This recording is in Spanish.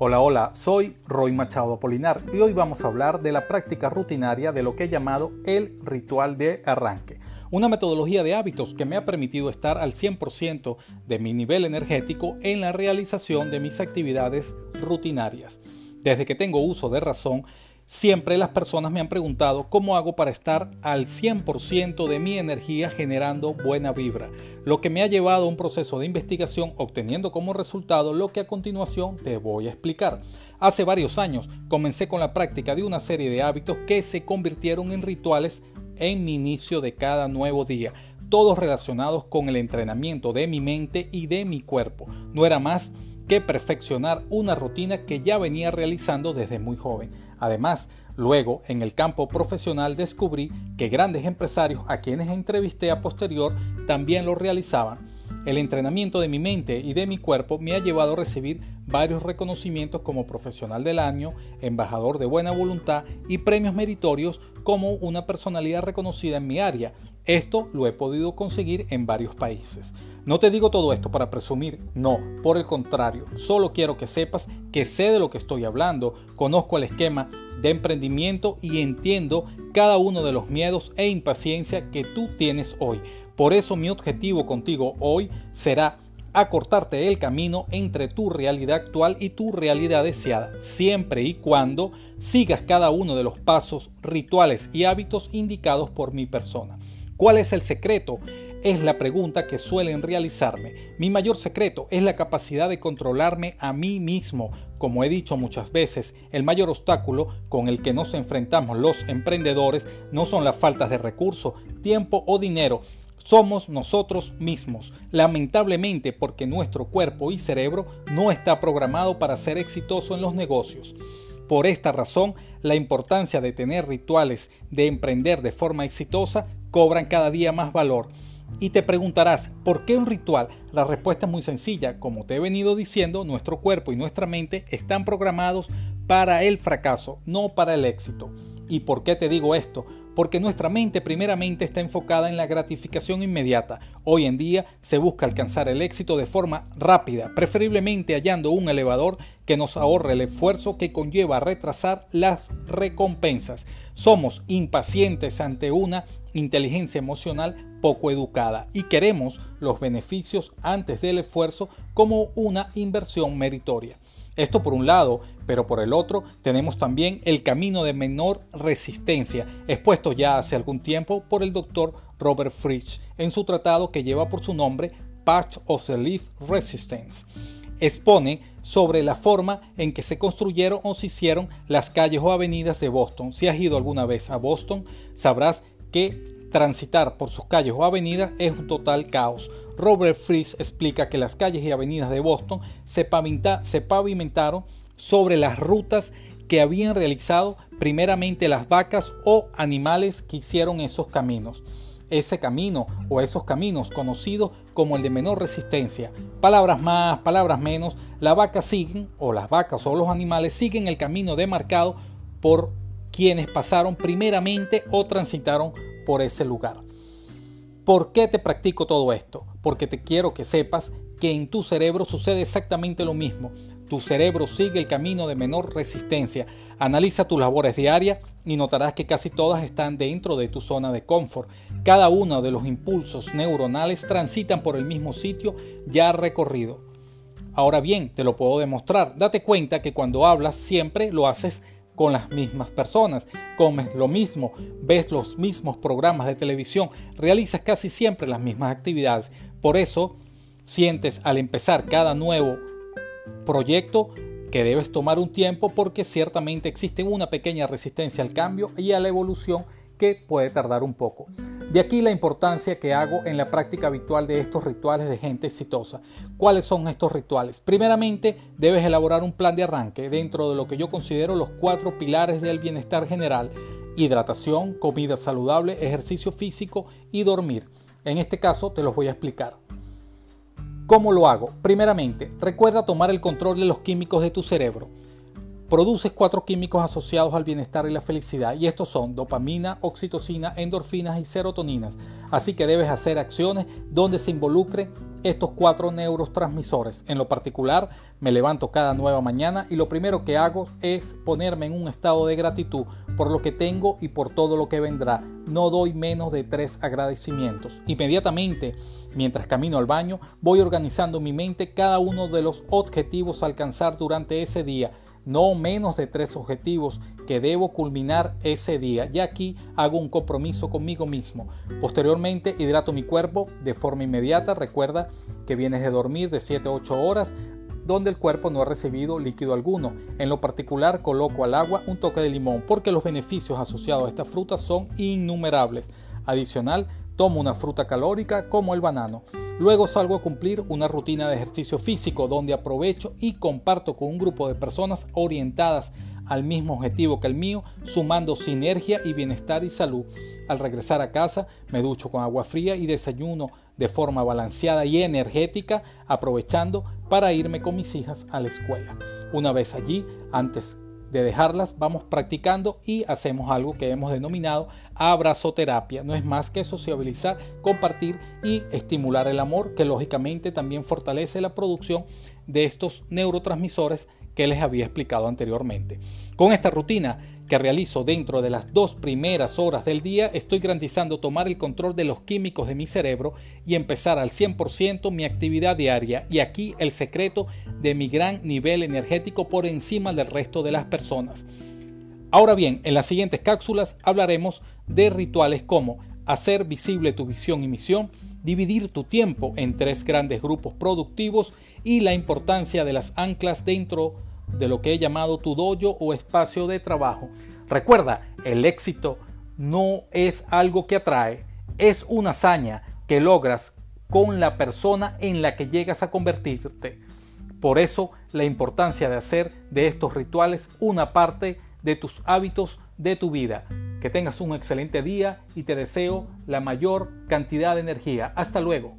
Hola, hola, soy Roy Machado Apolinar y hoy vamos a hablar de la práctica rutinaria de lo que he llamado el ritual de arranque, una metodología de hábitos que me ha permitido estar al 100% de mi nivel energético en la realización de mis actividades rutinarias. Desde que tengo uso de razón, Siempre las personas me han preguntado cómo hago para estar al 100% de mi energía generando buena vibra, lo que me ha llevado a un proceso de investigación obteniendo como resultado lo que a continuación te voy a explicar. Hace varios años comencé con la práctica de una serie de hábitos que se convirtieron en rituales en mi inicio de cada nuevo día, todos relacionados con el entrenamiento de mi mente y de mi cuerpo. No era más que perfeccionar una rutina que ya venía realizando desde muy joven. Además, luego en el campo profesional descubrí que grandes empresarios a quienes entrevisté a posterior también lo realizaban. El entrenamiento de mi mente y de mi cuerpo me ha llevado a recibir varios reconocimientos como profesional del año, embajador de buena voluntad y premios meritorios como una personalidad reconocida en mi área. Esto lo he podido conseguir en varios países. No te digo todo esto para presumir, no, por el contrario, solo quiero que sepas que sé de lo que estoy hablando, conozco el esquema de emprendimiento y entiendo cada uno de los miedos e impaciencia que tú tienes hoy. Por eso mi objetivo contigo hoy será acortarte el camino entre tu realidad actual y tu realidad deseada, siempre y cuando sigas cada uno de los pasos, rituales y hábitos indicados por mi persona. ¿Cuál es el secreto? Es la pregunta que suelen realizarme. Mi mayor secreto es la capacidad de controlarme a mí mismo. Como he dicho muchas veces, el mayor obstáculo con el que nos enfrentamos los emprendedores no son las faltas de recursos, tiempo o dinero, somos nosotros mismos, lamentablemente porque nuestro cuerpo y cerebro no está programado para ser exitoso en los negocios. Por esta razón, la importancia de tener rituales de emprender de forma exitosa cobran cada día más valor. Y te preguntarás, ¿por qué un ritual? La respuesta es muy sencilla. Como te he venido diciendo, nuestro cuerpo y nuestra mente están programados para el fracaso, no para el éxito. ¿Y por qué te digo esto? porque nuestra mente primeramente está enfocada en la gratificación inmediata. Hoy en día se busca alcanzar el éxito de forma rápida, preferiblemente hallando un elevador que nos ahorre el esfuerzo que conlleva retrasar las recompensas. Somos impacientes ante una inteligencia emocional poco educada y queremos los beneficios antes del esfuerzo como una inversión meritoria. Esto por un lado, pero por el otro tenemos también el camino de menor resistencia, expuesto ya hace algún tiempo por el doctor Robert Fritsch en su tratado que lleva por su nombre Path of the Leaf Resistance. Expone sobre la forma en que se construyeron o se hicieron las calles o avenidas de Boston. Si has ido alguna vez a Boston, sabrás que transitar por sus calles o avenidas es un total caos. Robert Fries explica que las calles y avenidas de Boston se, pavimentaron sobre las rutas que habían realizado primeramente las vacas o animales que hicieron esos caminos. Ese camino o esos caminos conocidos como el de menor resistencia. Palabras más, palabras menos, la vaca siguen o las vacas o los animales siguen el camino demarcado por quienes pasaron primeramente o transitaron por ese lugar. ¿Por qué te practico todo esto? Porque te quiero que sepas que en tu cerebro sucede exactamente lo mismo. Tu cerebro sigue el camino de menor resistencia. Analiza tus labores diarias y notarás que casi todas están dentro de tu zona de confort. Cada uno de los impulsos neuronales transitan por el mismo sitio ya recorrido. Ahora bien, te lo puedo demostrar. Date cuenta que cuando hablas siempre lo haces con las mismas personas, comes lo mismo, ves los mismos programas de televisión, realizas casi siempre las mismas actividades. Por eso sientes al empezar cada nuevo proyecto que debes tomar un tiempo porque ciertamente existe una pequeña resistencia al cambio y a la evolución que puede tardar un poco. De aquí la importancia que hago en la práctica habitual de estos rituales de gente exitosa. ¿Cuáles son estos rituales? Primeramente, debes elaborar un plan de arranque dentro de lo que yo considero los cuatro pilares del bienestar general. Hidratación, comida saludable, ejercicio físico y dormir. En este caso te los voy a explicar. ¿Cómo lo hago? Primeramente, recuerda tomar el control de los químicos de tu cerebro produces cuatro químicos asociados al bienestar y la felicidad y estos son dopamina, oxitocina, endorfinas y serotoninas. Así que debes hacer acciones donde se involucre estos cuatro neurotransmisores. En lo particular, me levanto cada nueva mañana y lo primero que hago es ponerme en un estado de gratitud por lo que tengo y por todo lo que vendrá. No doy menos de tres agradecimientos. Inmediatamente, mientras camino al baño, voy organizando mi mente cada uno de los objetivos a alcanzar durante ese día no menos de tres objetivos que debo culminar ese día. Y aquí hago un compromiso conmigo mismo. Posteriormente hidrato mi cuerpo de forma inmediata. Recuerda que vienes de dormir de 7 a 8 horas donde el cuerpo no ha recibido líquido alguno. En lo particular coloco al agua un toque de limón porque los beneficios asociados a esta fruta son innumerables. Adicional, tomo una fruta calórica como el banano. Luego salgo a cumplir una rutina de ejercicio físico donde aprovecho y comparto con un grupo de personas orientadas al mismo objetivo que el mío, sumando sinergia y bienestar y salud. Al regresar a casa me ducho con agua fría y desayuno de forma balanceada y energética, aprovechando para irme con mis hijas a la escuela. Una vez allí, antes de dejarlas, vamos practicando y hacemos algo que hemos denominado abrazoterapia. No es más que sociabilizar, compartir y estimular el amor, que lógicamente también fortalece la producción de estos neurotransmisores que les había explicado anteriormente. Con esta rutina que realizo dentro de las dos primeras horas del día, estoy garantizando tomar el control de los químicos de mi cerebro y empezar al 100% mi actividad diaria. Y aquí el secreto de mi gran nivel energético por encima del resto de las personas. Ahora bien, en las siguientes cápsulas hablaremos de rituales como hacer visible tu visión y misión, dividir tu tiempo en tres grandes grupos productivos y la importancia de las anclas dentro de lo que he llamado tu dojo o espacio de trabajo. Recuerda, el éxito no es algo que atrae, es una hazaña que logras con la persona en la que llegas a convertirte. Por eso la importancia de hacer de estos rituales una parte de tus hábitos de tu vida. Que tengas un excelente día y te deseo la mayor cantidad de energía. Hasta luego.